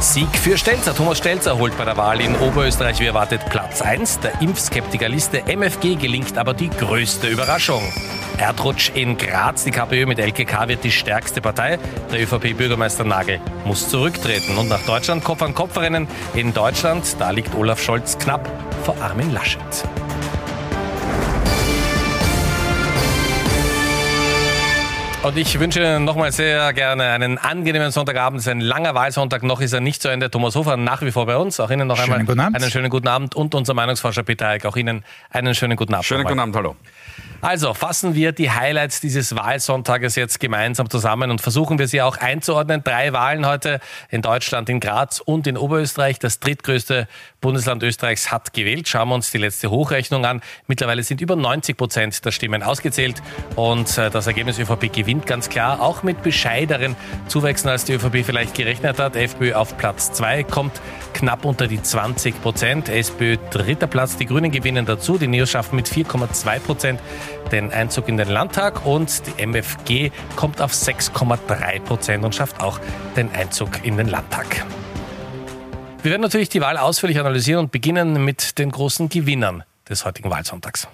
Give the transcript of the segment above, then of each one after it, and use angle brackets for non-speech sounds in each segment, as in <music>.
Sieg für Stelzer. Thomas Stelzer holt bei der Wahl in Oberösterreich wie erwartet Platz 1. Der Impfskeptikerliste MFG gelingt aber die größte Überraschung. Erdrutsch in Graz. Die KPÖ mit LKK wird die stärkste Partei. Der ÖVP-Bürgermeister Nagel muss zurücktreten. Und nach Deutschland Kopf an Kopf rennen. In Deutschland, da liegt Olaf Scholz knapp vor Armin Laschet. Und ich wünsche Ihnen nochmal sehr gerne einen angenehmen Sonntagabend. Es ist ein langer Wahlsonntag, noch ist er nicht zu Ende. Thomas Hofer nach wie vor bei uns. Auch Ihnen noch schönen einmal einen schönen guten Abend. Und unser Meinungsforscher Peter Eick, auch Ihnen einen schönen guten Abend. Schönen guten Abend, hallo. Also fassen wir die Highlights dieses Wahlsonntages jetzt gemeinsam zusammen und versuchen wir sie auch einzuordnen. Drei Wahlen heute in Deutschland, in Graz und in Oberösterreich. Das drittgrößte Bundesland Österreichs hat gewählt. Schauen wir uns die letzte Hochrechnung an. Mittlerweile sind über 90 Prozent der Stimmen ausgezählt und äh, das Ergebnis ÖVP gewinnt ganz klar, auch mit bescheideren Zuwächsen, als die ÖVP vielleicht gerechnet hat. FPÖ auf Platz zwei kommt knapp unter die 20 Prozent. SPÖ dritter Platz. Die Grünen gewinnen dazu. Die Neos schaffen mit 4,2 Prozent den Einzug in den Landtag und die MFG kommt auf 6,3 Prozent und schafft auch den Einzug in den Landtag. Wir werden natürlich die Wahl ausführlich analysieren und beginnen mit den großen Gewinnern des heutigen Wahlsonntags.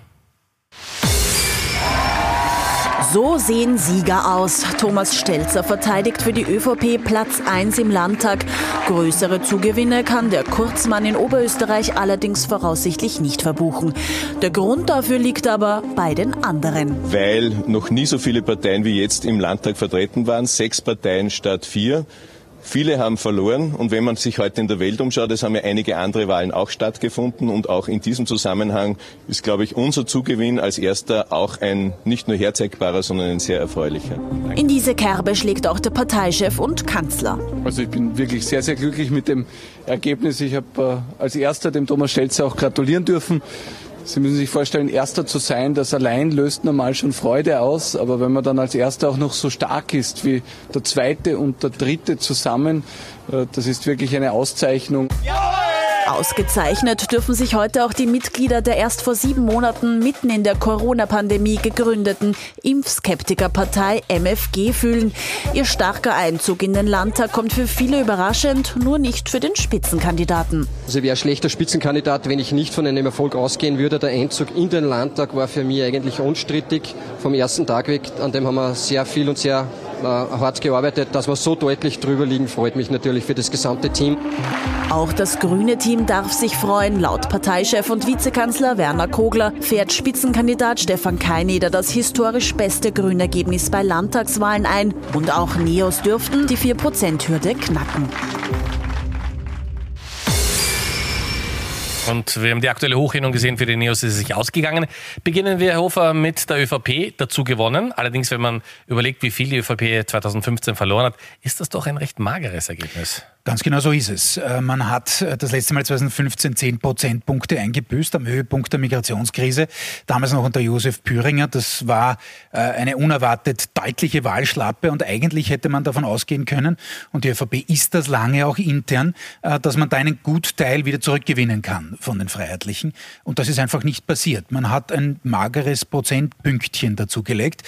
So sehen Sieger aus. Thomas Stelzer verteidigt für die ÖVP Platz 1 im Landtag. Größere Zugewinne kann der Kurzmann in Oberösterreich allerdings voraussichtlich nicht verbuchen. Der Grund dafür liegt aber bei den anderen. Weil noch nie so viele Parteien wie jetzt im Landtag vertreten waren. Sechs Parteien statt vier. Viele haben verloren und wenn man sich heute in der Welt umschaut, es haben ja einige andere Wahlen auch stattgefunden und auch in diesem Zusammenhang ist, glaube ich, unser Zugewinn als erster auch ein nicht nur herzeigbarer, sondern ein sehr erfreulicher. In diese Kerbe schlägt auch der Parteichef und Kanzler. Also ich bin wirklich sehr, sehr glücklich mit dem Ergebnis. Ich habe äh, als erster dem Thomas Stelzer auch gratulieren dürfen. Sie müssen sich vorstellen, Erster zu sein, das allein löst normal schon Freude aus. Aber wenn man dann als Erster auch noch so stark ist wie der Zweite und der Dritte zusammen, äh, das ist wirklich eine Auszeichnung. Ja! Ausgezeichnet dürfen sich heute auch die Mitglieder der erst vor sieben Monaten mitten in der Corona-Pandemie gegründeten Impfskeptikerpartei MFG fühlen. Ihr starker Einzug in den Landtag kommt für viele überraschend, nur nicht für den Spitzenkandidaten. Also ich wäre schlechter Spitzenkandidat, wenn ich nicht von einem Erfolg ausgehen würde. Der Einzug in den Landtag war für mich eigentlich unstrittig vom ersten Tag weg. An dem haben wir sehr viel und sehr hart gearbeitet. Dass wir so deutlich drüber liegen, freut mich natürlich für das gesamte Team. Auch das grüne Team darf sich freuen. Laut Parteichef und Vizekanzler Werner Kogler fährt Spitzenkandidat Stefan Keineder das historisch beste Grünergebnis bei Landtagswahlen ein. Und auch Neos dürften die 4%-Hürde knacken. Und wir haben die aktuelle Hochrechnung gesehen, für die Neos ist es sich ausgegangen. Beginnen wir, Herr Hofer, mit der ÖVP, dazu gewonnen. Allerdings, wenn man überlegt, wie viel die ÖVP 2015 verloren hat, ist das doch ein recht mageres Ergebnis. Ganz genau so ist es. Äh, man hat äh, das letzte Mal 2015 10 Prozentpunkte eingebüßt am Höhepunkt der Migrationskrise. Damals noch unter Josef Püringer. Das war äh, eine unerwartet deutliche Wahlschlappe und eigentlich hätte man davon ausgehen können, und die ÖVP ist das lange auch intern, dass man da einen Gutteil wieder zurückgewinnen kann von den Freiheitlichen. Und das ist einfach nicht passiert. Man hat ein mageres Prozentpünktchen dazugelegt.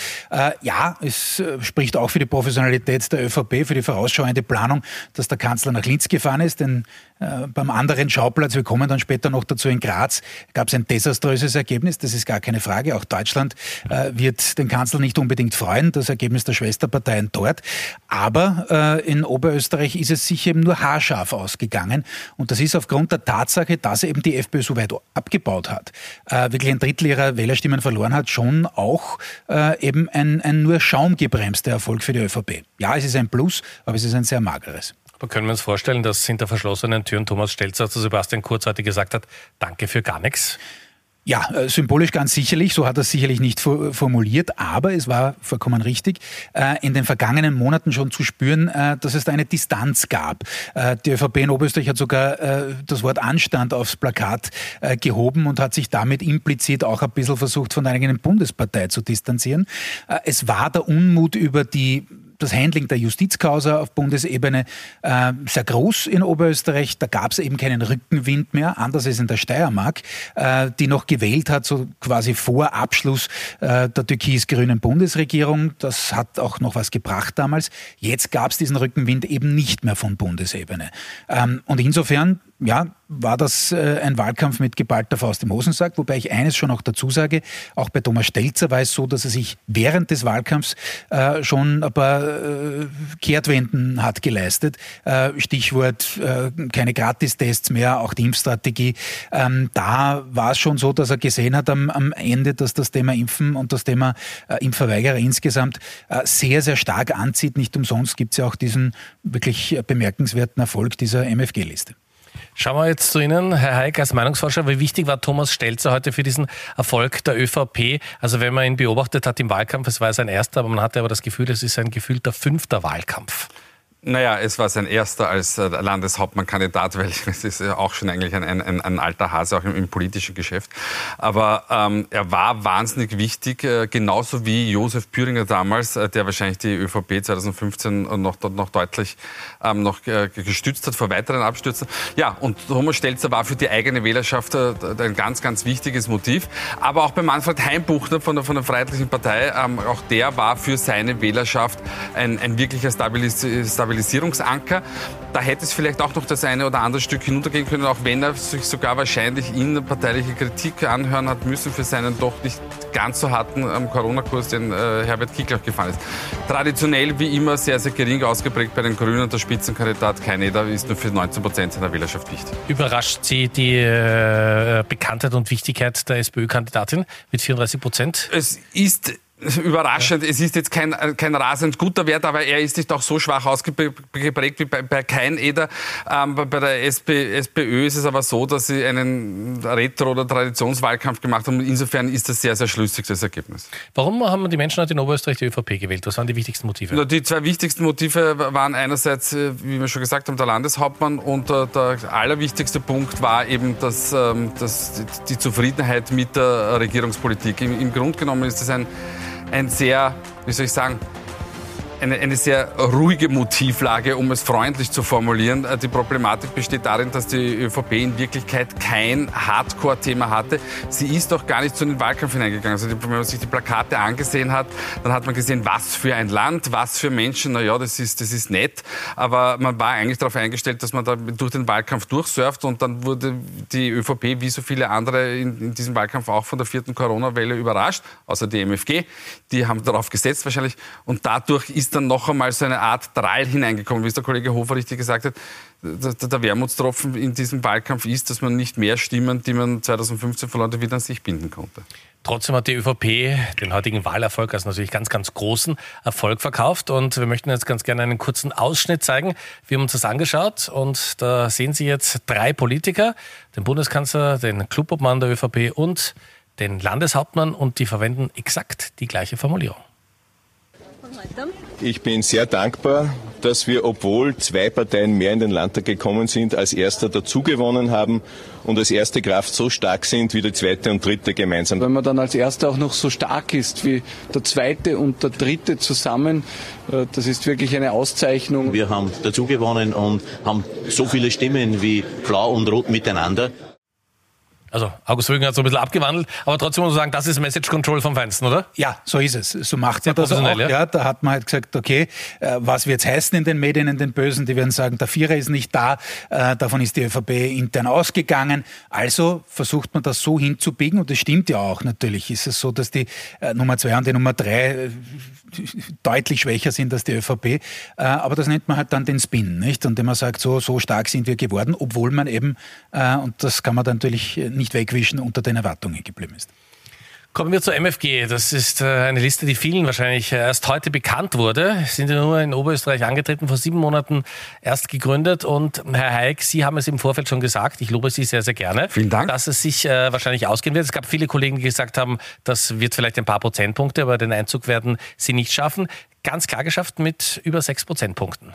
Ja, es spricht auch für die Professionalität der ÖVP, für die vorausschauende Planung, dass der Kanzler Kanzler nach Linz gefahren ist, denn äh, beim anderen Schauplatz, wir kommen dann später noch dazu in Graz, gab es ein desaströses Ergebnis, das ist gar keine Frage. Auch Deutschland äh, wird den Kanzler nicht unbedingt freuen, das Ergebnis der Schwesterparteien dort. Aber äh, in Oberösterreich ist es sich eben nur haarscharf ausgegangen und das ist aufgrund der Tatsache, dass eben die FPÖ so weit abgebaut hat, äh, wirklich ein Drittel ihrer Wählerstimmen verloren hat, schon auch äh, eben ein, ein nur schaumgebremster Erfolg für die ÖVP. Ja, es ist ein Plus, aber es ist ein sehr mageres. Aber können wir uns vorstellen, dass hinter verschlossenen Türen Thomas Stelzer zu Sebastian Kurz heute gesagt hat, danke für gar nichts? Ja, äh, symbolisch ganz sicherlich, so hat er es sicherlich nicht formuliert, aber es war vollkommen richtig, äh, in den vergangenen Monaten schon zu spüren, äh, dass es da eine Distanz gab. Die ÖVP in Oberösterreich hat sogar das Wort Anstand aufs Plakat gehoben und hat sich damit implizit auch ein bisschen versucht, von der eigenen Bundespartei zu distanzieren. Es war der Unmut über die das Handling der Justizkausa auf Bundesebene äh, sehr groß in Oberösterreich. Da gab es eben keinen Rückenwind mehr, anders als in der Steiermark, äh, die noch gewählt hat, so quasi vor Abschluss äh, der türkis-grünen Bundesregierung. Das hat auch noch was gebracht damals. Jetzt gab es diesen Rückenwind eben nicht mehr von Bundesebene. Ähm, und insofern ja, war das äh, ein Wahlkampf mit geballter Faust im Hosensack, wobei ich eines schon auch dazu sage, auch bei Thomas Stelzer war es so, dass er sich während des Wahlkampfs äh, schon ein paar äh, Kehrtwenden hat geleistet. Äh, Stichwort äh, keine Gratistests mehr, auch die Impfstrategie. Ähm, da war es schon so, dass er gesehen hat am, am Ende, dass das Thema Impfen und das Thema äh, Impfverweigerer insgesamt sehr, sehr stark anzieht. Nicht umsonst gibt es ja auch diesen wirklich bemerkenswerten Erfolg dieser MFG-Liste. Schauen wir jetzt zu Ihnen, Herr Heik, als Meinungsforscher. Wie wichtig war Thomas Stelzer heute für diesen Erfolg der ÖVP? Also wenn man ihn beobachtet hat im Wahlkampf, es war sein erster, aber man hatte aber das Gefühl, es ist ein gefühlter fünfter Wahlkampf. Naja, es war sein erster als äh, Landeshauptmannkandidat, <laughs> weil es ist ja auch schon eigentlich ein, ein, ein alter Hase, auch im, im politischen Geschäft. Aber ähm, er war wahnsinnig wichtig, äh, genauso wie Josef Püringer damals, äh, der wahrscheinlich die ÖVP 2015 noch, noch deutlich ähm, noch äh, gestützt hat vor weiteren Abstürzen. Ja, und Thomas Stelzer war für die eigene Wählerschaft äh, ein ganz, ganz wichtiges Motiv. Aber auch bei Manfred Heimbuchner von der, von der Freiheitlichen Partei, ähm, auch der war für seine Wählerschaft ein, ein wirklicher Stabilis Stabilisierungsanker. Da hätte es vielleicht auch noch das eine oder andere Stück hinuntergehen können, auch wenn er sich sogar wahrscheinlich in parteiliche Kritik anhören hat müssen für seinen doch nicht ganz so harten ähm, Corona-Kurs, den äh, Herbert Kickl gefahren ist. Traditionell wie immer sehr, sehr gering ausgeprägt bei den Grünen. Der Spitzenkandidat Kai Eder ist nur für 19 Prozent seiner Wählerschaft wichtig. Überrascht Sie die äh, Bekanntheit und Wichtigkeit der SPÖ-Kandidatin mit 34 Prozent? Es ist <laughs> Überraschend, ja. es ist jetzt kein, kein rasend guter Wert, aber er ist nicht auch so schwach ausgeprägt wie bei, bei kein Eder. Ähm, bei der SP, SPÖ ist es aber so, dass sie einen Retro- oder Traditionswahlkampf gemacht haben. Insofern ist das sehr, sehr schlüssig, das Ergebnis. Warum haben die Menschen heute in Oberösterreich die ÖVP gewählt? Was waren die wichtigsten Motive? Die zwei wichtigsten Motive waren einerseits, äh, wie wir schon gesagt haben, der Landeshauptmann und äh, der allerwichtigste Punkt war eben das, ähm, das, die Zufriedenheit mit der Regierungspolitik. Im, im Grunde genommen ist es ein ein sehr, wie soll ich sagen, eine, eine sehr ruhige Motivlage, um es freundlich zu formulieren. Äh, die Problematik besteht darin, dass die ÖVP in Wirklichkeit kein Hardcore-Thema hatte. Sie ist doch gar nicht zu den Wahlkampf hineingegangen. Also wenn man sich die Plakate angesehen hat, dann hat man gesehen, was für ein Land, was für Menschen. Na ja, das ist, das ist nett. Aber man war eigentlich darauf eingestellt, dass man da durch den Wahlkampf durchsurft und dann wurde die ÖVP wie so viele andere in, in diesem Wahlkampf auch von der vierten Corona-Welle überrascht, außer die MFG. Die haben darauf gesetzt wahrscheinlich und dadurch ist ist dann noch einmal so eine Art Drall hineingekommen, wie es der Kollege Hofer richtig gesagt hat. Der Wermutstropfen in diesem Wahlkampf ist, dass man nicht mehr Stimmen, die man 2015 verloren hat, wieder an sich binden konnte. Trotzdem hat die ÖVP den heutigen Wahlerfolg als natürlich ganz, ganz großen Erfolg verkauft. Und wir möchten jetzt ganz gerne einen kurzen Ausschnitt zeigen. Wir haben uns das angeschaut und da sehen Sie jetzt drei Politiker, den Bundeskanzler, den Clubobmann der ÖVP und den Landeshauptmann und die verwenden exakt die gleiche Formulierung. Ich bin sehr dankbar, dass wir, obwohl zwei Parteien mehr in den Landtag gekommen sind, als erster dazugewonnen haben und als erste Kraft so stark sind wie die zweite und dritte gemeinsam. Wenn man dann als erster auch noch so stark ist wie der zweite und der dritte zusammen, äh, das ist wirklich eine Auszeichnung. Wir haben dazugewonnen und haben so viele Stimmen wie Blau und Rot miteinander. Also August Rügen hat so ein bisschen abgewandelt, aber trotzdem muss man sagen, das ist Message Control vom Feinsten, oder? Ja, so ist es. So macht man das auch. Ja. ja. da hat man halt gesagt, okay, äh, was wird es heißen in den Medien, in den Bösen? Die werden sagen, der Vierer ist nicht da, äh, davon ist die ÖVP intern ausgegangen. Also versucht man das so hinzubiegen und das stimmt ja auch natürlich. Ist es so, dass die äh, Nummer zwei und die Nummer drei deutlich schwächer sind als die ÖVP. Aber das nennt man halt dann den Spin, nicht? Und man sagt, so, so stark sind wir geworden, obwohl man eben, und das kann man dann natürlich nicht wegwischen, unter den Erwartungen geblieben ist. Kommen wir zur MFG. Das ist äh, eine Liste, die vielen wahrscheinlich erst heute bekannt wurde. Sie sind ja nur in Oberösterreich angetreten, vor sieben Monaten erst gegründet. Und Herr Heik, Sie haben es im Vorfeld schon gesagt, ich lobe Sie sehr, sehr gerne, Vielen Dank. dass es sich äh, wahrscheinlich ausgehen wird. Es gab viele Kollegen, die gesagt haben, das wird vielleicht ein paar Prozentpunkte, aber den Einzug werden Sie nicht schaffen. Ganz klar geschafft mit über sechs Prozentpunkten.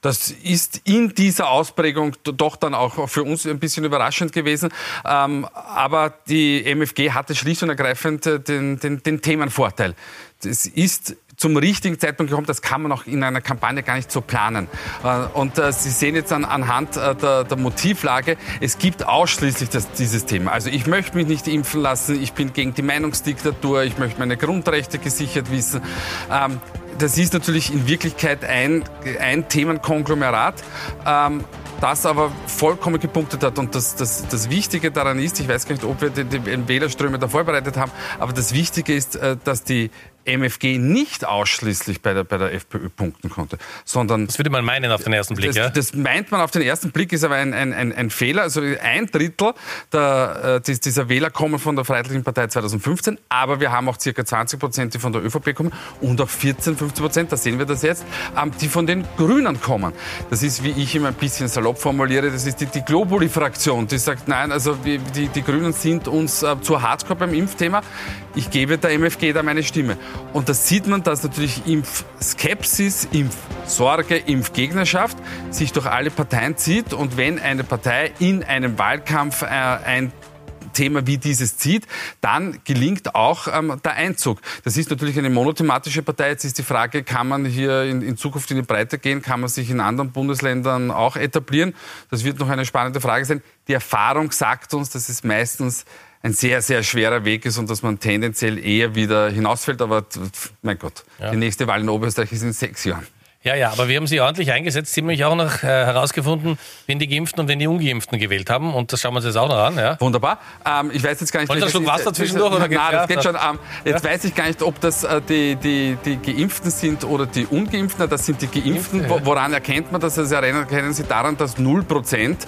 Das ist in dieser Ausprägung doch dann auch für uns ein bisschen überraschend gewesen. Ähm, aber die MFG hatte schlicht und ergreifend den, den, den Themenvorteil. Das ist zum richtigen Zeitpunkt gekommen. Das kann man auch in einer Kampagne gar nicht so planen. Äh, und äh, Sie sehen jetzt an, anhand äh, der, der, Motivlage, es gibt ausschließlich das, dieses Thema. Also ich möchte mich nicht impfen lassen, ich bin gegen die Meinungsdiktatur, ich möchte meine Grundrechte gesichert wissen. Das ist natürlich in Wirklichkeit ein, ein Themenkonglomerat. Ähm, das aber vollkommen gepunktet hat. Und das, das, das Wichtige daran ist, ich weiß gar nicht, ob wir die, die Wählerströme da vorbereitet haben, aber das Wichtige ist, äh, dass die MFG nicht ausschließlich bei der, bei der FPÖ punkten konnte, sondern... Das würde man meinen auf den ersten Blick, das, ja? Das meint man auf den ersten Blick, ist aber ein, ein, ein, ein Fehler. Also ein Drittel der, äh, dieser Wähler kommen von der Freiheitlichen Partei 2015, aber wir haben auch ca. 20 Prozent, die von der ÖVP kommen und auch 14, 15 Prozent, da sehen wir das jetzt, ähm, die von den Grünen kommen. Das ist, wie ich immer ein bisschen salopp formuliere, das ist die, die Globuli-Fraktion, die sagt, nein, also die, die Grünen sind uns äh, zu hardcore beim Impfthema. Ich gebe der MFG da meine Stimme. Und da sieht man, dass natürlich Impfskepsis, Impfsorge, Impfgegnerschaft sich durch alle Parteien zieht. Und wenn eine Partei in einem Wahlkampf äh, ein Thema wie dieses zieht, dann gelingt auch ähm, der Einzug. Das ist natürlich eine monothematische Partei. Jetzt ist die Frage, kann man hier in, in, Zukunft in die Breite gehen? Kann man sich in anderen Bundesländern auch etablieren? Das wird noch eine spannende Frage sein. Die Erfahrung sagt uns, dass es meistens ein sehr, sehr schwerer Weg ist und dass man tendenziell eher wieder hinausfällt. Aber mein Gott, ja. die nächste Wahl in Oberösterreich ist in sechs Jahren. Ja, ja, aber wir haben sie ordentlich eingesetzt. Sie haben nämlich auch noch äh, herausgefunden, wen die Geimpften und wen die Ungeimpften gewählt haben. Und das schauen wir uns jetzt auch noch an. Ja. Wunderbar. Ähm, ich weiß jetzt gar nicht... Wollt ihr Wasser zwischendurch? Oder Nein, das geht schon. Ähm, jetzt ja? weiß ich gar nicht, ob das äh, die, die, die Geimpften sind oder die Ungeimpften. Das sind die Geimpften. Woran erkennt man das? Also erkennen Sie daran, dass 0 Prozent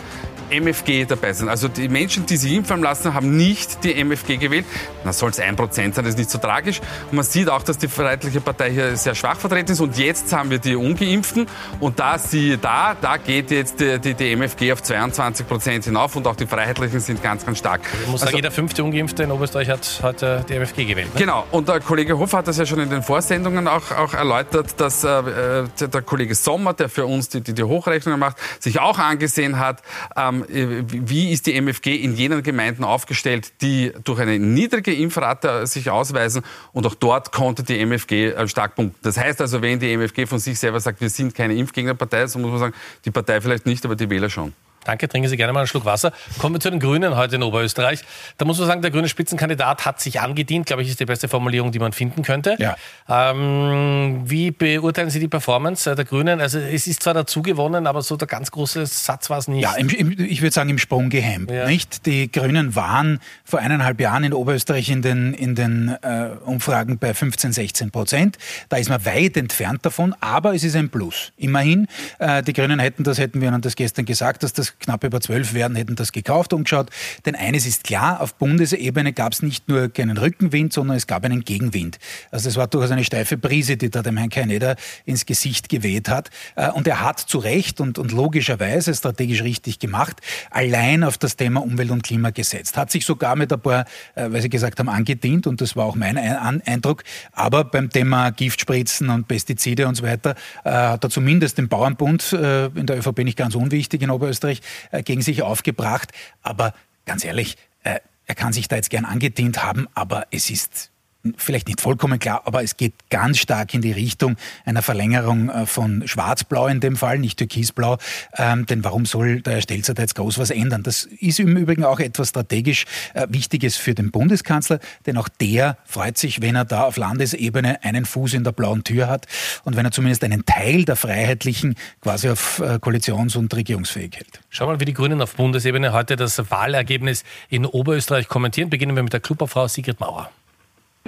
MFG dabei sind. Also die Menschen, die sich impfen lassen, haben nicht die MFG gewählt. Na, soll es ein Prozent sein, das ist nicht so tragisch. Und man sieht auch, dass die Freiheitliche Partei hier sehr schwach vertreten ist. Und jetzt haben wir die Ungeimpften. Und da siehe da, da geht jetzt die, die, die MFG auf 22 Prozent hinauf und auch die Freiheitlichen sind ganz, ganz stark. Ich muss also, sagen, jeder fünfte Ungeimpfte in Oberösterreich hat heute die MFG gewählt. Ne? Genau. Und der Kollege Hofer hat das ja schon in den Vorsendungen auch, auch erläutert, dass äh, der Kollege Sommer, der für uns die, die, die Hochrechnungen macht, sich auch angesehen hat, ähm, äh, wie ist die MFG in jenen Gemeinden aufgestellt, die durch eine niedrige Impfrate sich ausweisen und auch dort konnte die MFG äh, stark punkten. Das heißt also, wenn die MFG von sich selber sagt, wir sind keine Impfgegnerpartei, so muss man sagen, die Partei vielleicht nicht, aber die Wähler schon. Danke, trinken Sie gerne mal einen Schluck Wasser. Kommen wir zu den Grünen heute in Oberösterreich. Da muss man sagen, der grüne Spitzenkandidat hat sich angedient, glaube ich, ist die beste Formulierung, die man finden könnte. Ja. Ähm, wie beurteilen Sie die Performance der Grünen? Also es ist zwar dazu gewonnen, aber so der ganz große Satz war es nicht. Ja, im, im, ich würde sagen im Sprung gehemmt. Ja. Nicht? Die Grünen waren vor eineinhalb Jahren in Oberösterreich in den, in den äh, Umfragen bei 15, 16 Prozent. Da ist man weit entfernt davon, aber es ist ein Plus. Immerhin, äh, die Grünen hätten das, hätten wir Ihnen das gestern gesagt, dass das knapp über zwölf werden, hätten das gekauft und geschaut. Denn eines ist klar, auf Bundesebene gab es nicht nur keinen Rückenwind, sondern es gab einen Gegenwind. Also es war durchaus eine steife Brise, die da dem Herrn Keineder ins Gesicht geweht hat. Äh, und er hat zu Recht und, und logischerweise strategisch richtig gemacht, allein auf das Thema Umwelt- und Klima gesetzt. Hat sich sogar mit ein paar, äh, weil Sie gesagt haben, angedient und das war auch mein Eindruck. Aber beim Thema Giftspritzen und Pestizide und so weiter äh, hat er zumindest den Bauernbund in der ÖVP nicht ganz unwichtig in Oberösterreich äh, gegen sich aufgebracht. Aber ganz ehrlich, äh, er kann sich da jetzt gern angedient haben, aber es ist vielleicht nicht vollkommen klar, aber es geht ganz stark in die Richtung einer Verlängerung äh, von Schwarz-Blau in dem Fall, nicht Türkisblau. Ähm, denn warum soll der Stelzer da jetzt groß was ändern? Das ist im Übrigen auch etwas strategisch äh, Wichtiges für den Bundeskanzler, denn auch der freut sich, wenn er da auf Landesebene einen Fuß in der blauen Tür hat und wenn er zumindest einen Teil der Freiheitlichen quasi auf äh, koalitions- und regierungsfähig hält. Schauen wir mal, wie die Grünen auf Bundesebene heute das Wahlergebnis in Oberösterreich kommentieren. Beginnen wir mit der Klubobfrau Sigrid Mauer.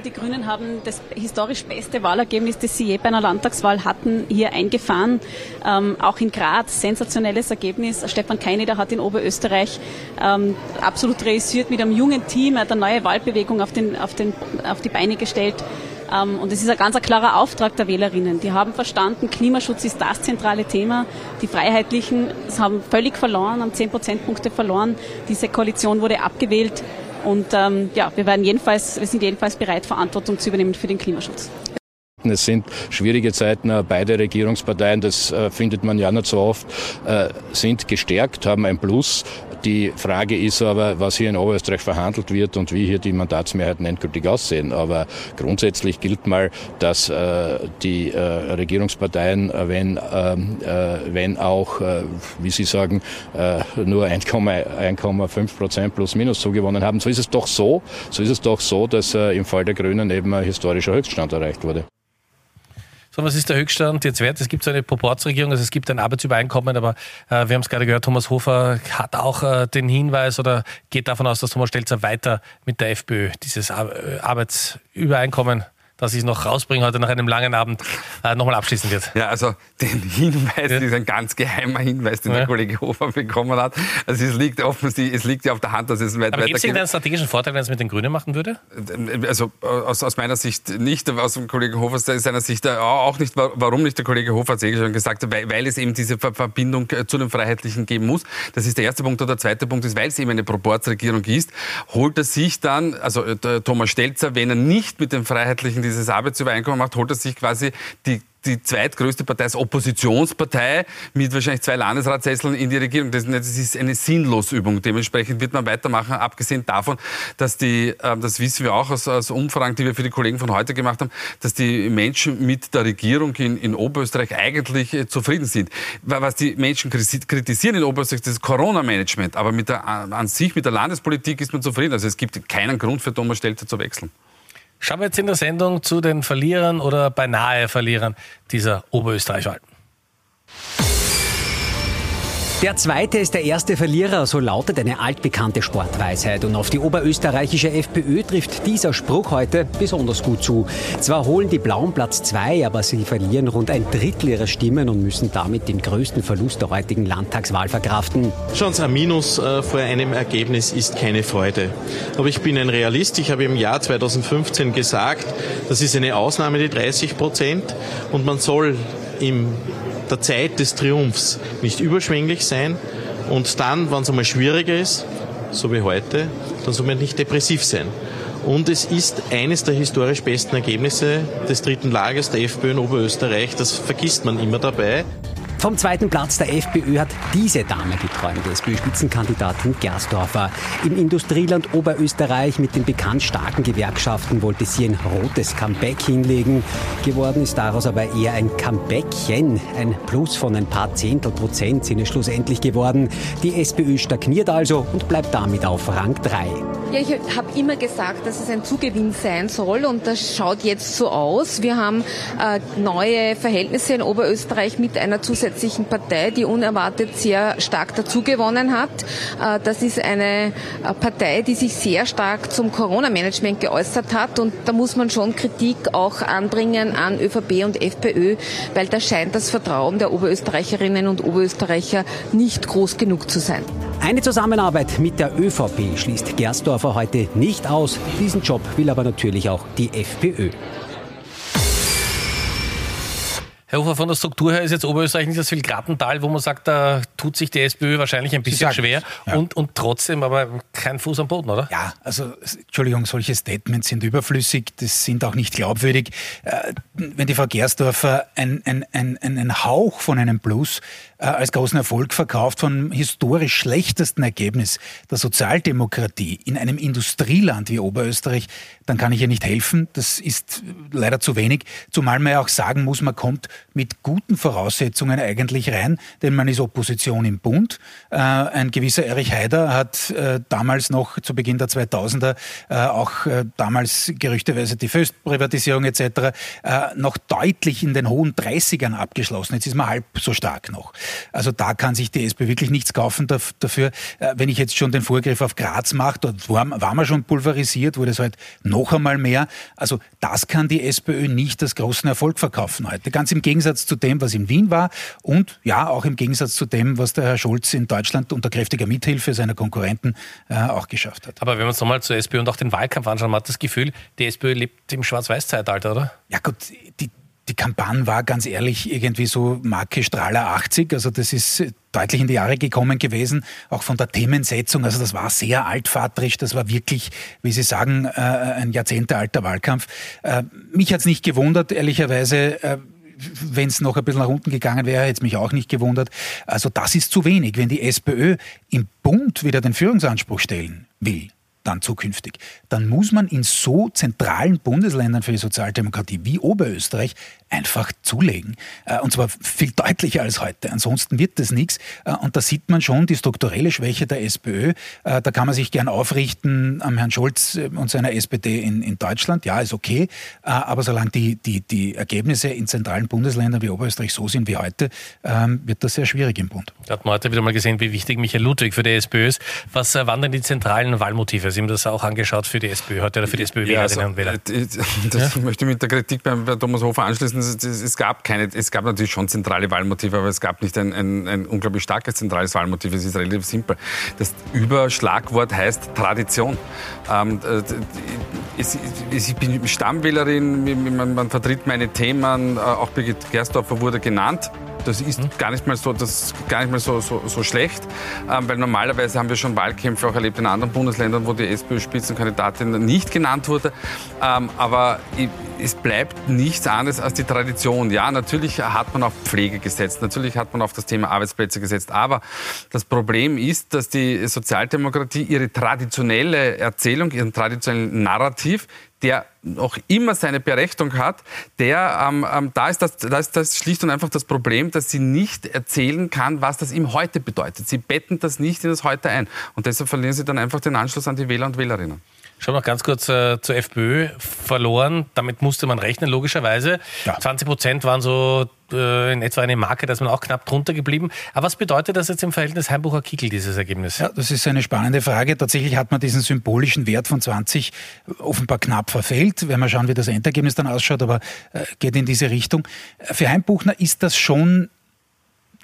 Die Grünen haben das historisch beste Wahlergebnis, das sie je bei einer Landtagswahl hatten, hier eingefahren. Ähm, auch in Graz, sensationelles Ergebnis. Stefan Keineder hat in Oberösterreich ähm, absolut realisiert mit einem jungen Team, hat eine neue Wahlbewegung auf, den, auf, den, auf die Beine gestellt. Ähm, und es ist ein ganz klarer Auftrag der Wählerinnen. Die haben verstanden, Klimaschutz ist das zentrale Thema. Die Freiheitlichen haben völlig verloren, haben zehn Prozentpunkte verloren. Diese Koalition wurde abgewählt. Und ähm, ja, wir werden jedenfalls, wir sind jedenfalls bereit, Verantwortung zu übernehmen für den Klimaschutz. Es sind schwierige Zeiten. Äh, beide Regierungsparteien, das äh, findet man ja nicht so oft, äh, sind gestärkt, haben ein Plus. Die Frage ist aber, was hier in Oberösterreich verhandelt wird und wie hier die Mandatsmehrheiten endgültig aussehen. Aber grundsätzlich gilt mal, dass äh, die äh, Regierungsparteien, äh, wenn, ähm, äh, wenn auch, äh, wie Sie sagen, äh, nur 1,5 Prozent plus minus zugewonnen haben, so ist es doch so, so ist es doch so, dass im Fall der Grünen eben ein historischer Höchststand erreicht wurde. So, was ist der Höchststand jetzt wert? Es gibt so eine Proportsregierung, also es gibt ein Arbeitsübereinkommen, aber äh, wir haben es gerade gehört, Thomas Hofer hat auch äh, den Hinweis oder geht davon aus, dass Thomas Stelzer weiter mit der FPÖ dieses Arbeitsübereinkommen dass ich es noch rausbringe heute nach einem langen Abend, äh, nochmal abschließen wird. Ja, also den Hinweis, ja. ist ein ganz geheimer Hinweis, den ja. der Kollege Hofer bekommen hat. Also es liegt offensichtlich, es liegt ja auf der Hand, dass es weit Aber gibt es einen strategischen Vorteil, wenn es mit den Grünen machen würde? Also aus, aus meiner Sicht nicht, aus dem Kollegen Hofer seiner Sicht auch nicht. Warum nicht? Der Kollege Hofer hat es eh schon gesagt, weil, weil es eben diese Verbindung äh, zu den Freiheitlichen geben muss. Das ist der erste Punkt. Und der zweite Punkt ist, weil es eben eine Proportsregierung ist, holt er sich dann, also äh, Thomas Stelzer, wenn er nicht mit den Freiheitlichen dieses Arbeitsübereinkommen macht, holt er sich quasi die die zweitgrößte Partei als Oppositionspartei mit wahrscheinlich zwei Landesratssesseln in die Regierung. Das, ist eine Sinnlosübung. Dementsprechend wird man weitermachen, abgesehen davon, dass die, ähm, das wissen wir auch aus, aus Umfragen, die wir für die Kollegen von heute gemacht haben, dass die Menschen mit der Regierung in, in Oberösterreich eigentlich äh, zufrieden sind. Was die Menschen kritisieren in Oberösterreich, das ist Corona-Management. Aber mit der, an sich, mit der Landespolitik ist man zufrieden. Also es gibt keinen Grund für Thomas Stelter zu wechseln. Schauen wir jetzt in der Sendung zu den Verlierern oder beinahe Verlierern dieser Oberösterreich-Wahl. Der zweite ist der erste Verlierer, so lautet eine altbekannte Sportweisheit. Und auf die oberösterreichische FPÖ trifft dieser Spruch heute besonders gut zu. Zwar holen die Blauen Platz zwei, aber sie verlieren rund ein Drittel ihrer Stimmen und müssen damit den größten Verlust der heutigen Landtagswahl verkraften. Schon ein Minus äh, vor einem Ergebnis ist keine Freude. Aber ich bin ein Realist. Ich habe im Jahr 2015 gesagt, das ist eine Ausnahme, die 30 Prozent. Und man soll im der Zeit des Triumphs nicht überschwänglich sein und dann, wenn es einmal schwieriger ist, so wie heute, dann soll man nicht depressiv sein. Und es ist eines der historisch besten Ergebnisse des dritten Lagers der FPÖ in Oberösterreich. Das vergisst man immer dabei. Vom zweiten Platz der FPÖ hat diese Dame geträumt, die SPÖ-Spitzenkandidatin Gersdorfer. Im Industrieland Oberösterreich mit den bekannt starken Gewerkschaften wollte sie ein rotes Comeback hinlegen. Geworden ist daraus aber eher ein Comebackchen. Ein Plus von ein paar Zehntel Prozent sind es schlussendlich geworden. Die SPÖ stagniert also und bleibt damit auf Rang 3. Ja, ich habe immer gesagt, dass es ein Zugewinn sein soll und das schaut jetzt so aus. Wir haben äh, neue Verhältnisse in Oberösterreich mit einer zusätzlichen Partei, die unerwartet sehr stark dazugewonnen hat. Äh, das ist eine äh, Partei, die sich sehr stark zum Corona-Management geäußert hat und da muss man schon Kritik auch anbringen an ÖVP und FPÖ, weil da scheint das Vertrauen der Oberösterreicherinnen und Oberösterreicher nicht groß genug zu sein. Eine Zusammenarbeit mit der ÖVP schließt Gersdorfer heute nicht aus. Diesen Job will aber natürlich auch die FPÖ. Herr Hofer, von der Struktur her ist jetzt Oberösterreich nicht das viel Grattental, wo man sagt, da tut sich die SPÖ wahrscheinlich ein bisschen schwer ja. und, und trotzdem aber kein Fuß am Boden, oder? Ja, also Entschuldigung, solche Statements sind überflüssig, das sind auch nicht glaubwürdig. Äh, wenn die Frau Gersdorfer ein, ein, ein, einen Hauch von einem Plus äh, als großen Erfolg verkauft von historisch schlechtesten Ergebnis der Sozialdemokratie in einem Industrieland wie Oberösterreich, dann kann ich ihr nicht helfen. Das ist leider zu wenig. Zumal man ja auch sagen muss, man kommt mit guten Voraussetzungen eigentlich rein, denn man ist Opposition im Bund. Äh, ein gewisser Erich Haider hat äh, damals noch zu Beginn der 2000er auch damals gerüchteweise die Föst-Privatisierung etc. noch deutlich in den hohen 30ern abgeschlossen. Jetzt ist man halb so stark noch. Also da kann sich die SPÖ wirklich nichts kaufen dafür. Äh, wenn ich jetzt schon den Vorgriff auf Graz mache, dort war man schon pulverisiert, wurde es halt noch einmal mehr. Also das kann die SPÖ nicht als großen Erfolg verkaufen heute. Ganz im Gegensatz zu dem, was in Wien war und ja, auch im Gegensatz zu dem, was der Herr Scholz in Deutschland unter kräftiger Mithilfe seiner Konkurrenten äh, auch geschafft hat. Aber wenn wir uns nochmal zur SPÖ und auch den Wahlkampf anschauen, man hat das Gefühl, die SPÖ lebt im Schwarz-Weiß-Zeitalter, oder? Ja gut, die, die Kampagne war ganz ehrlich irgendwie so Marke Strahler 80. Also das ist deutlich in die Jahre gekommen gewesen, auch von der Themensetzung. Also das war sehr altvaterisch, das war wirklich, wie Sie sagen, äh, ein jahrzehntealter Wahlkampf. Äh, mich hat's nicht gewundert, ehrlicherweise. Äh, wenn es noch ein bisschen nach unten gegangen wäre, hätte es mich auch nicht gewundert. Also das ist zu wenig. Wenn die SPÖ im Bund wieder den Führungsanspruch stellen will, dann zukünftig, dann muss man in so zentralen Bundesländern für die Sozialdemokratie wie Oberösterreich einfach zulegen. Äh, und zwar viel deutlicher als heute. Ansonsten wird das nichts. Äh, und da sieht man schon die strukturelle Schwäche der SPÖ. Äh, da kann man sich gern aufrichten am Herrn Scholz und seiner SPD in, in Deutschland. Ja, ist okay. Aber solange die, die, die Ergebnisse in zentralen Bundesländern wie Oberösterreich so sind wie heute, ähm, wird das sehr schwierig im Bund. Da hat man heute wieder mal gesehen, wie wichtig Michael Ludwig für die SPÖ ist. Was waren denn die zentralen Wahlmotive? Sie haben das auch angeschaut für die SPÖ heute oder für die SPÖ-Wählerinnen ja, also, und Wähler. <laughs> Das ja? möchte ich mit der Kritik beim, bei Thomas Hofer anschließen es gab keine, es gab natürlich schon zentrale Wahlmotive, aber es gab nicht ein, ein, ein unglaublich starkes zentrales Wahlmotiv. Es ist relativ simpel. Das Überschlagwort heißt Tradition. Ähm, äh, es, ich bin Stammwählerin, man, man vertritt meine Themen, äh, auch Birgit Gersdorfer wurde genannt. Das ist mhm. gar nicht mal so, das gar nicht mal so, so, so schlecht, ähm, weil normalerweise haben wir schon Wahlkämpfe auch erlebt in anderen Bundesländern, wo die SPÖ-Spitzenkandidatin nicht genannt wurde. Ähm, aber es bleibt nichts anderes als die Tradition. Ja, natürlich hat man auf Pflege gesetzt, natürlich hat man auf das Thema Arbeitsplätze gesetzt, aber das Problem ist, dass die Sozialdemokratie ihre traditionelle Erzählung, ihren traditionellen Narrativ der noch immer seine Berechtigung hat, der, ähm, ähm, da, ist das, da ist das schlicht und einfach das Problem, dass sie nicht erzählen kann, was das ihm heute bedeutet. Sie betten das nicht in das Heute ein. Und deshalb verlieren sie dann einfach den Anschluss an die Wähler und Wählerinnen. Schau noch ganz kurz äh, zur FPÖ verloren. Damit musste man rechnen, logischerweise. Ja. 20 Prozent waren so äh, in etwa eine Marke, da ist man auch knapp drunter geblieben. Aber was bedeutet das jetzt im Verhältnis Heimbucher-Kickel, dieses Ergebnis? Ja, das ist eine spannende Frage. Tatsächlich hat man diesen symbolischen Wert von 20 offenbar knapp verfehlt. Wenn wir schauen, wie das Endergebnis dann ausschaut, aber äh, geht in diese Richtung. Für Heimbuchner ist das schon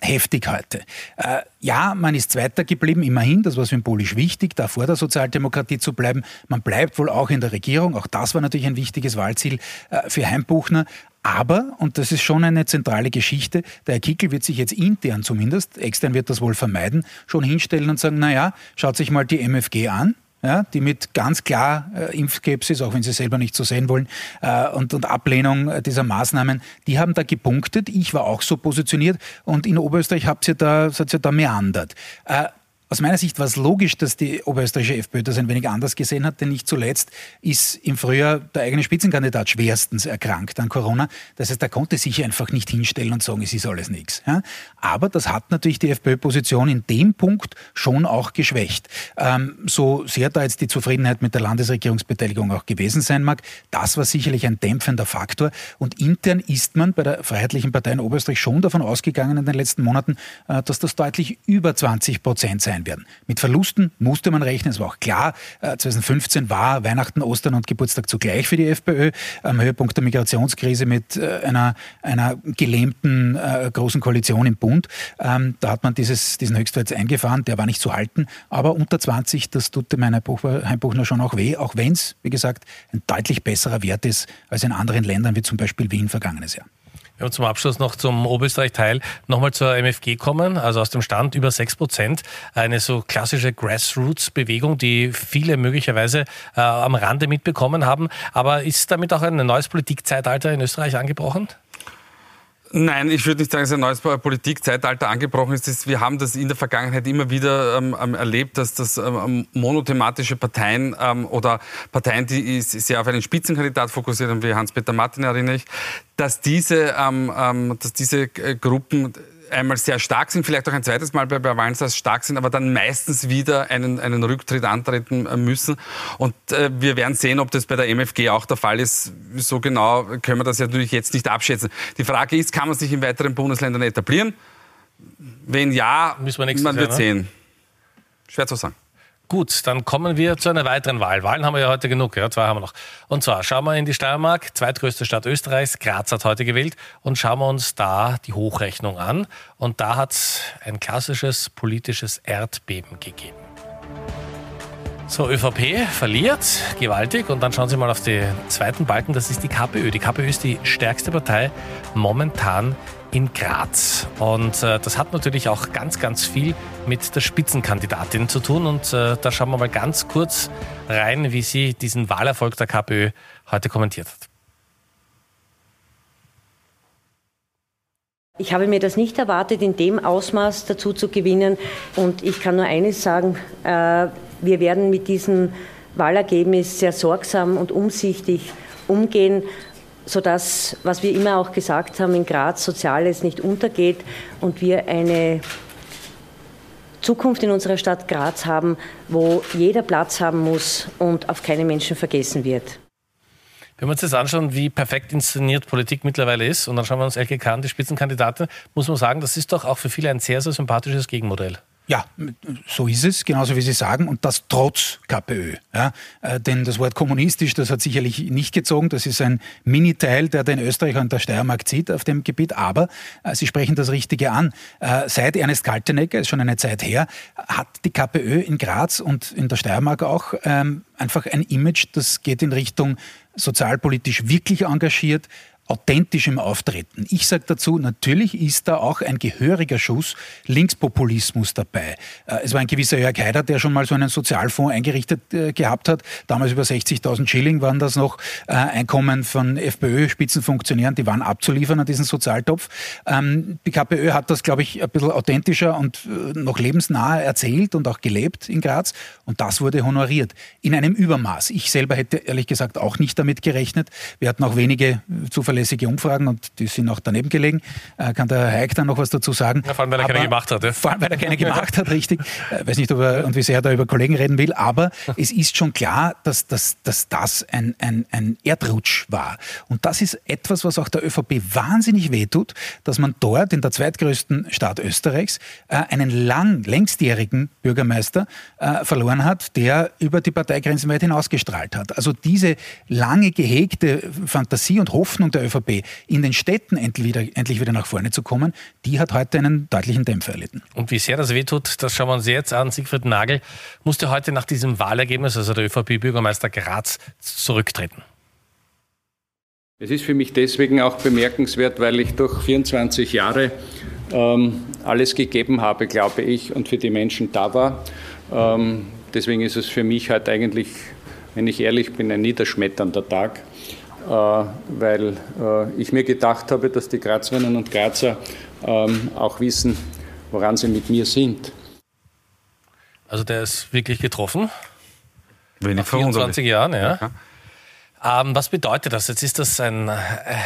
heftig heute. Äh, ja, man ist Zweiter geblieben, immerhin, das war symbolisch wichtig, da vor der Sozialdemokratie zu bleiben. Man bleibt wohl auch in der Regierung, auch das war natürlich ein wichtiges Wahlziel äh, für Heimbuchner. Aber, und das ist schon eine zentrale Geschichte, der Herr Kickel wird sich jetzt intern zumindest, extern wird das wohl vermeiden, schon hinstellen und sagen, naja, schaut sich mal die MFG an, ja, die mit ganz klar äh, Impfskepsis, auch wenn sie selber nicht so sehen wollen, äh, und, und Ablehnung äh, dieser Maßnahmen, die haben da gepunktet. Ich war auch so positioniert und in Oberösterreich habt ihr da, seid ihr da meandert. Äh, aus meiner Sicht war es logisch, dass die oberösterreichische FPÖ das ein wenig anders gesehen hat, denn nicht zuletzt ist im Frühjahr der eigene Spitzenkandidat schwerstens erkrankt an Corona. Das heißt, er konnte sich einfach nicht hinstellen und sagen, es ist alles nichts. Ja? Aber das hat natürlich die FPÖ-Position in dem Punkt schon auch geschwächt. Ähm, so sehr da jetzt die Zufriedenheit mit der Landesregierungsbeteiligung auch gewesen sein mag, das war sicherlich ein dämpfender Faktor. Und intern ist man bei der Freiheitlichen Partei in Oberösterreich schon davon ausgegangen in den letzten Monaten, äh, dass das deutlich über 20 Prozent sein sein werden. Mit Verlusten musste man rechnen. Es war auch klar, 2015 äh, war Weihnachten, Ostern und Geburtstag zugleich für die FPÖ. Am Höhepunkt der Migrationskrise mit äh, einer, einer gelähmten äh, großen Koalition im Bund. Ähm, da hat man dieses, diesen Höchstwert eingefahren. Der war nicht zu halten. Aber unter 20, das tut dem Heimbuchner schon auch weh, auch wenn es, wie gesagt, ein deutlich besserer Wert ist als in anderen Ländern, wie zum Beispiel Wien vergangenes Jahr. Ja, und zum Abschluss noch zum Oberösterreich-Teil nochmal zur MFG kommen, also aus dem Stand über 6 Prozent. Eine so klassische Grassroots-Bewegung, die viele möglicherweise äh, am Rande mitbekommen haben. Aber ist damit auch ein neues Politikzeitalter in Österreich angebrochen? Nein, ich würde nicht sagen, dass ein neues Politikzeitalter angebrochen ist. Wir haben das in der Vergangenheit immer wieder ähm, ähm, erlebt, dass das ähm, monothematische Parteien ähm, oder Parteien, die sehr auf einen Spitzenkandidat fokussiert haben, wie Hans-Peter Martin erinnere ich, dass diese, ähm, ähm, dass diese äh, Gruppen einmal sehr stark sind, vielleicht auch ein zweites Mal bei, bei Wahlen stark sind, aber dann meistens wieder einen, einen Rücktritt antreten äh, müssen. Und äh, wir werden sehen, ob das bei der MFG auch der Fall ist. So genau können wir das ja natürlich jetzt nicht abschätzen. Die Frage ist, kann man sich in weiteren Bundesländern etablieren? Wenn ja, man wird sehen. Schwer zu sagen. Gut, dann kommen wir zu einer weiteren Wahl. Wahlen haben wir ja heute genug, ja, zwei haben wir noch. Und zwar schauen wir in die Steiermark, zweitgrößte Stadt Österreichs. Graz hat heute gewählt und schauen wir uns da die Hochrechnung an. Und da hat es ein klassisches politisches Erdbeben gegeben. So, ÖVP verliert gewaltig und dann schauen Sie mal auf den zweiten Balken, das ist die KPÖ. Die KPÖ ist die stärkste Partei momentan in Graz. Und äh, das hat natürlich auch ganz, ganz viel mit der Spitzenkandidatin zu tun. Und äh, da schauen wir mal ganz kurz rein, wie sie diesen Wahlerfolg der KPÖ heute kommentiert hat. Ich habe mir das nicht erwartet, in dem Ausmaß dazu zu gewinnen. Und ich kann nur eines sagen, äh, wir werden mit diesem Wahlergebnis sehr sorgsam und umsichtig umgehen, sodass, was wir immer auch gesagt haben, in Graz Soziales nicht untergeht und wir eine Zukunft in unserer Stadt Graz haben, wo jeder Platz haben muss und auf keine Menschen vergessen wird. Wenn wir uns jetzt anschauen, wie perfekt inszeniert Politik mittlerweile ist, und dann schauen wir uns LKK an, die Spitzenkandidatin, muss man sagen, das ist doch auch für viele ein sehr, sehr sympathisches Gegenmodell. Ja, so ist es, genauso wie Sie sagen, und das trotz KPÖ. Ja, äh, denn das Wort kommunistisch, das hat sicherlich nicht gezogen. Das ist ein Miniteil, der den Österreicher und der Steiermark zieht auf dem Gebiet. Aber äh, Sie sprechen das Richtige an. Äh, seit Ernest Kaltenecker, ist schon eine Zeit her, hat die KPÖ in Graz und in der Steiermark auch ähm, einfach ein Image, das geht in Richtung sozialpolitisch wirklich engagiert, authentischem Auftreten. Ich sage dazu, natürlich ist da auch ein gehöriger Schuss Linkspopulismus dabei. Äh, es war ein gewisser Jörg Haider, der schon mal so einen Sozialfonds eingerichtet äh, gehabt hat. Damals über 60.000 Schilling waren das noch äh, Einkommen von FPÖ-Spitzenfunktionären, die waren abzuliefern an diesen Sozialtopf. Ähm, die KPÖ hat das, glaube ich, ein bisschen authentischer und noch lebensnahe erzählt und auch gelebt in Graz. Und das wurde honoriert. In einem Übermaß. Ich selber hätte ehrlich gesagt auch nicht damit gerechnet. Wir hatten auch wenige zuverlässige zuverlässige Umfragen und die sind auch daneben gelegen. Äh, kann der Heik dann noch was dazu sagen? Ja, vor allem, weil er aber, keine gemacht hat. Ja. Vor allem, weil er keine <laughs> gemacht hat, richtig. Ich äh, weiß nicht, ob er und wie sehr er da über Kollegen reden will, aber <laughs> es ist schon klar, dass, dass, dass das ein, ein, ein Erdrutsch war. Und das ist etwas, was auch der ÖVP wahnsinnig wehtut, dass man dort in der zweitgrößten Stadt Österreichs äh, einen lang, längstjährigen Bürgermeister verloren hat, der über die Parteigrenzen weit hinausgestrahlt hat. Also diese lange gehegte Fantasie und Hoffnung der ÖVP, ÖVP in den Städten endlich wieder, endlich wieder nach vorne zu kommen, die hat heute einen deutlichen Dämpfer erlitten. Und wie sehr das wehtut, das schauen wir uns jetzt an. Siegfried Nagel musste heute nach diesem Wahlergebnis, also der ÖVP-Bürgermeister Graz, zurücktreten. Es ist für mich deswegen auch bemerkenswert, weil ich durch 24 Jahre ähm, alles gegeben habe, glaube ich, und für die Menschen da war. Ähm, deswegen ist es für mich halt eigentlich, wenn ich ehrlich bin, ein niederschmetternder Tag. Äh, weil äh, ich mir gedacht habe, dass die Grazerinnen und Grazer ähm, auch wissen, woran sie mit mir sind. Also der ist wirklich getroffen. Wenig Nach 24 Jahren, ja. ja. Ähm, was bedeutet das? Jetzt ist das ein äh,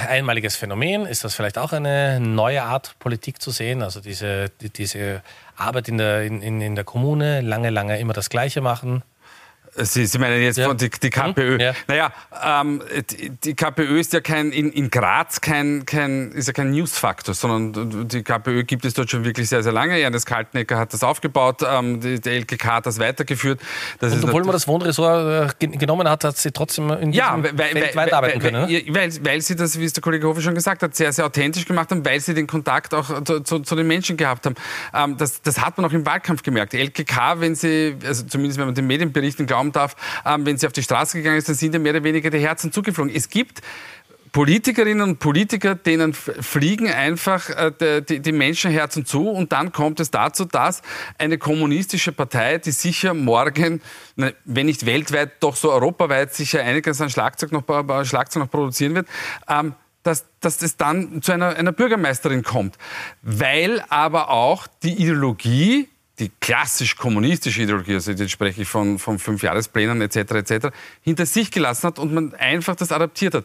einmaliges Phänomen. Ist das vielleicht auch eine neue Art Politik zu sehen? Also diese, die, diese Arbeit in der, in, in der Kommune, lange, lange immer das Gleiche machen? Sie, Sie meinen jetzt ja. von die, die KPÖ. Ja. Naja, ähm, die, die, KPÖ ist ja kein, in, in Graz kein, kein, ist ja kein Newsfaktor, sondern die KPÖ gibt es dort schon wirklich sehr, sehr lange. Ernest Kaltnecker hat das aufgebaut, ähm, die, die, LKK hat das weitergeführt. Das Und obwohl man das Wohnressort äh, genommen hat, hat sie trotzdem in ja, weil, Feld weil, arbeiten können. Weil, weil, weil, sie das, wie es der Kollege Hofe schon gesagt hat, sehr, sehr authentisch gemacht haben, weil sie den Kontakt auch zu, zu, zu den Menschen gehabt haben. Ähm, das, das hat man auch im Wahlkampf gemerkt. Die LKK, wenn sie, also zumindest wenn man den Medienberichten glauben darf, ähm, wenn sie auf die Straße gegangen ist, dann sind ja mehr oder weniger die Herzen zugeflogen. Es gibt Politikerinnen und Politiker, denen fliegen einfach äh, die, die Menschenherzen zu und dann kommt es dazu, dass eine kommunistische Partei, die sicher morgen, wenn nicht weltweit, doch so europaweit sicher einiges an Schlagzeug noch, Schlagzeug noch produzieren wird, ähm, dass, dass das dann zu einer, einer Bürgermeisterin kommt. Weil aber auch die Ideologie die klassisch kommunistische Ideologie, also jetzt spreche ich von, von Fünfjahresplänen etc. etc., hinter sich gelassen hat und man einfach das adaptiert hat.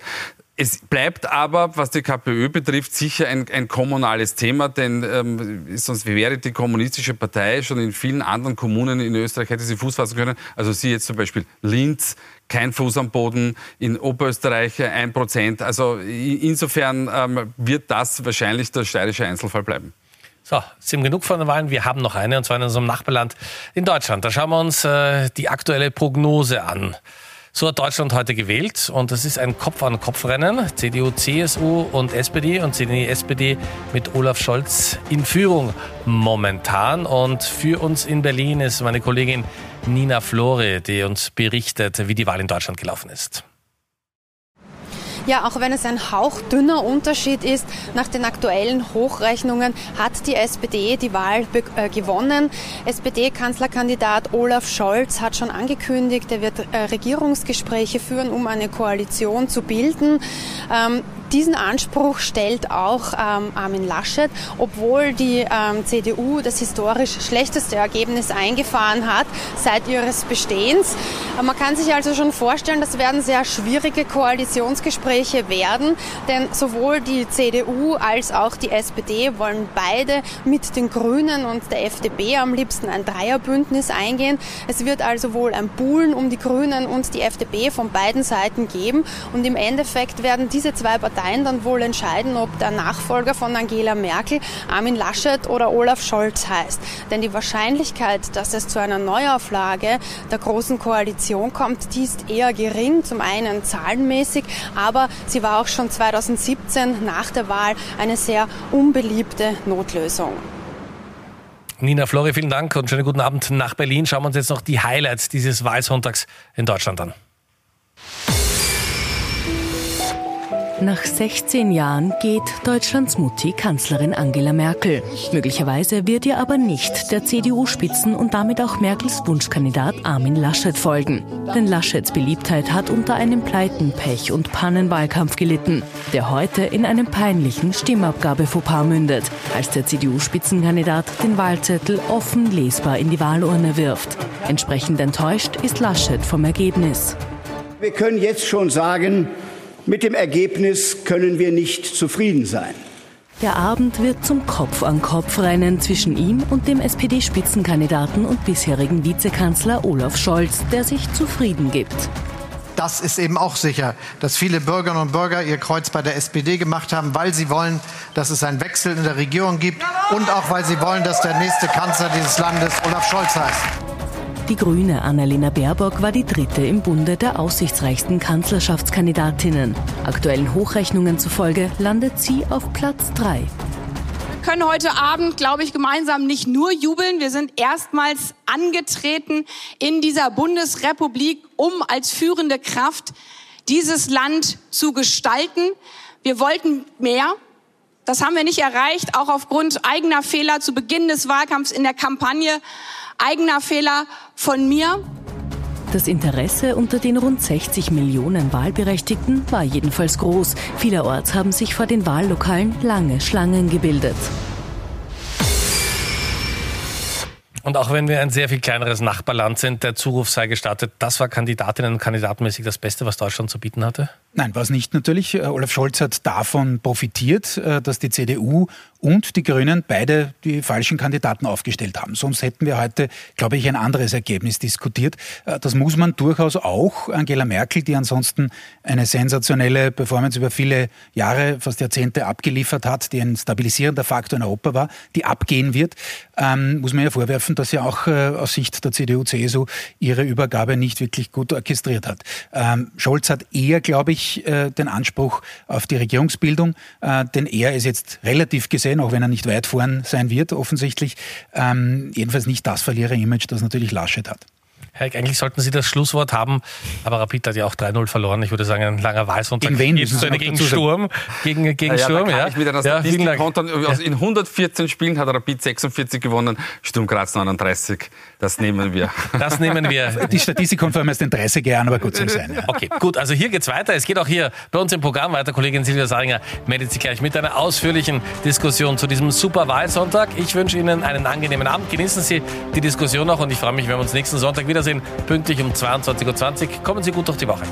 Es bleibt aber, was die KPÖ betrifft, sicher ein, ein kommunales Thema, denn ähm, sonst wäre die kommunistische Partei schon in vielen anderen Kommunen in Österreich hätte sie Fuß fassen können. Also sie jetzt zum Beispiel Linz, kein Fuß am Boden, in Oberösterreich ein Prozent. Also insofern ähm, wird das wahrscheinlich der steirische Einzelfall bleiben. So, sind genug von den Wahlen. Wir haben noch eine, und zwar in unserem Nachbarland in Deutschland. Da schauen wir uns äh, die aktuelle Prognose an. So hat Deutschland heute gewählt und das ist ein Kopf-an-Kopf-Rennen. CDU, CSU und SPD und CDU, SPD mit Olaf Scholz in Führung momentan. Und für uns in Berlin ist meine Kollegin Nina Flore, die uns berichtet, wie die Wahl in Deutschland gelaufen ist. Ja, auch wenn es ein hauchdünner Unterschied ist, nach den aktuellen Hochrechnungen hat die SPD die Wahl äh, gewonnen. SPD-Kanzlerkandidat Olaf Scholz hat schon angekündigt, er wird äh, Regierungsgespräche führen, um eine Koalition zu bilden. Ähm, Diesen Anspruch stellt auch ähm, Armin Laschet, obwohl die ähm, CDU das historisch schlechteste Ergebnis eingefahren hat seit ihres Bestehens. Man kann sich also schon vorstellen, das werden sehr schwierige Koalitionsgespräche werden, denn sowohl die CDU als auch die SPD wollen beide mit den Grünen und der FDP am liebsten ein Dreierbündnis eingehen. Es wird also wohl ein Buhlen um die Grünen und die FDP von beiden Seiten geben und im Endeffekt werden diese zwei Parteien dann wohl entscheiden, ob der Nachfolger von Angela Merkel Armin Laschet oder Olaf Scholz heißt. Denn die Wahrscheinlichkeit, dass es zu einer Neuauflage der Großen Koalition kommt, die ist eher gering. Zum einen zahlenmäßig, aber sie war auch schon 2017 nach der Wahl eine sehr unbeliebte Notlösung. Nina Flori, vielen Dank und schönen guten Abend nach Berlin. Schauen wir uns jetzt noch die Highlights dieses Wahlsonntags in Deutschland an. Nach 16 Jahren geht Deutschlands Mutti Kanzlerin Angela Merkel. Möglicherweise wird ihr aber nicht der CDU-Spitzen und damit auch Merkels Wunschkandidat Armin Laschet folgen. Denn Laschets Beliebtheit hat unter einem Pleiten-, Pech- und Pannenwahlkampf gelitten, der heute in einem peinlichen Stimmabgabe-Fauxpas mündet, als der CDU-Spitzenkandidat den Wahlzettel offen lesbar in die Wahlurne wirft. Entsprechend enttäuscht ist Laschet vom Ergebnis. Wir können jetzt schon sagen, mit dem Ergebnis können wir nicht zufrieden sein. Der Abend wird zum Kopf-an-Kopf-Rennen zwischen ihm und dem SPD-Spitzenkandidaten und bisherigen Vizekanzler Olaf Scholz, der sich zufrieden gibt. Das ist eben auch sicher, dass viele Bürgerinnen und Bürger ihr Kreuz bei der SPD gemacht haben, weil sie wollen, dass es einen Wechsel in der Regierung gibt und auch weil sie wollen, dass der nächste Kanzler dieses Landes Olaf Scholz heißt. Die Grüne Annalena Baerbock war die dritte im Bunde der aussichtsreichsten Kanzlerschaftskandidatinnen. Aktuellen Hochrechnungen zufolge landet sie auf Platz drei. Wir können heute Abend, glaube ich, gemeinsam nicht nur jubeln. Wir sind erstmals angetreten in dieser Bundesrepublik, um als führende Kraft dieses Land zu gestalten. Wir wollten mehr. Das haben wir nicht erreicht, auch aufgrund eigener Fehler zu Beginn des Wahlkampfs in der Kampagne eigener Fehler von mir. Das Interesse unter den rund 60 Millionen Wahlberechtigten war jedenfalls groß. Vielerorts haben sich vor den Wahllokalen lange Schlangen gebildet. Und auch wenn wir ein sehr viel kleineres Nachbarland sind, der Zuruf sei gestattet, das war Kandidatinnen und kandidatenmäßig das Beste, was Deutschland zu bieten hatte? Nein, war es nicht natürlich. Äh, Olaf Scholz hat davon profitiert, äh, dass die CDU und die Grünen beide die falschen Kandidaten aufgestellt haben. Sonst hätten wir heute, glaube ich, ein anderes Ergebnis diskutiert. Äh, das muss man durchaus auch Angela Merkel, die ansonsten eine sensationelle Performance über viele Jahre, fast Jahrzehnte abgeliefert hat, die ein stabilisierender Faktor in Europa war, die abgehen wird, ähm, muss man ja vorwerfen, dass sie auch aus Sicht der CDU-CSU ihre Übergabe nicht wirklich gut orchestriert hat. Ähm, Scholz hat eher, glaube ich, ich äh, den Anspruch auf die Regierungsbildung, äh, denn er ist jetzt relativ gesehen, auch wenn er nicht weit vorn sein wird, offensichtlich, ähm, jedenfalls nicht das Verlierer-Image, das natürlich Laschet hat. Herr, eigentlich sollten Sie das Schlusswort haben, aber Rapid hat ja auch 3-0 verloren. Ich würde sagen, ein langer Wahlsonntag. Gegen wen? Jetzt so gegen Sturm. Gegen, gegen ja, Sturm, ja. Ich mit einer ja, kontern. Also in 114 Spielen hat Rapid 46 gewonnen, Sturm Graz 39. Das nehmen wir. <laughs> Das nehmen wir. Die Statistik kommt vor allem aus den 30er Jahren, aber gut soll sein. Ja. Okay, gut. Also hier geht's weiter. Es geht auch hier bei uns im Programm weiter. Kollegin Silvia Saringer meldet sich gleich mit einer ausführlichen Diskussion zu diesem super Wahlsonntag. Ich wünsche Ihnen einen angenehmen Abend. Genießen Sie die Diskussion noch und ich freue mich, wenn wir uns nächsten Sonntag wiedersehen. Pünktlich um 22.20 Uhr. Kommen Sie gut durch die Woche.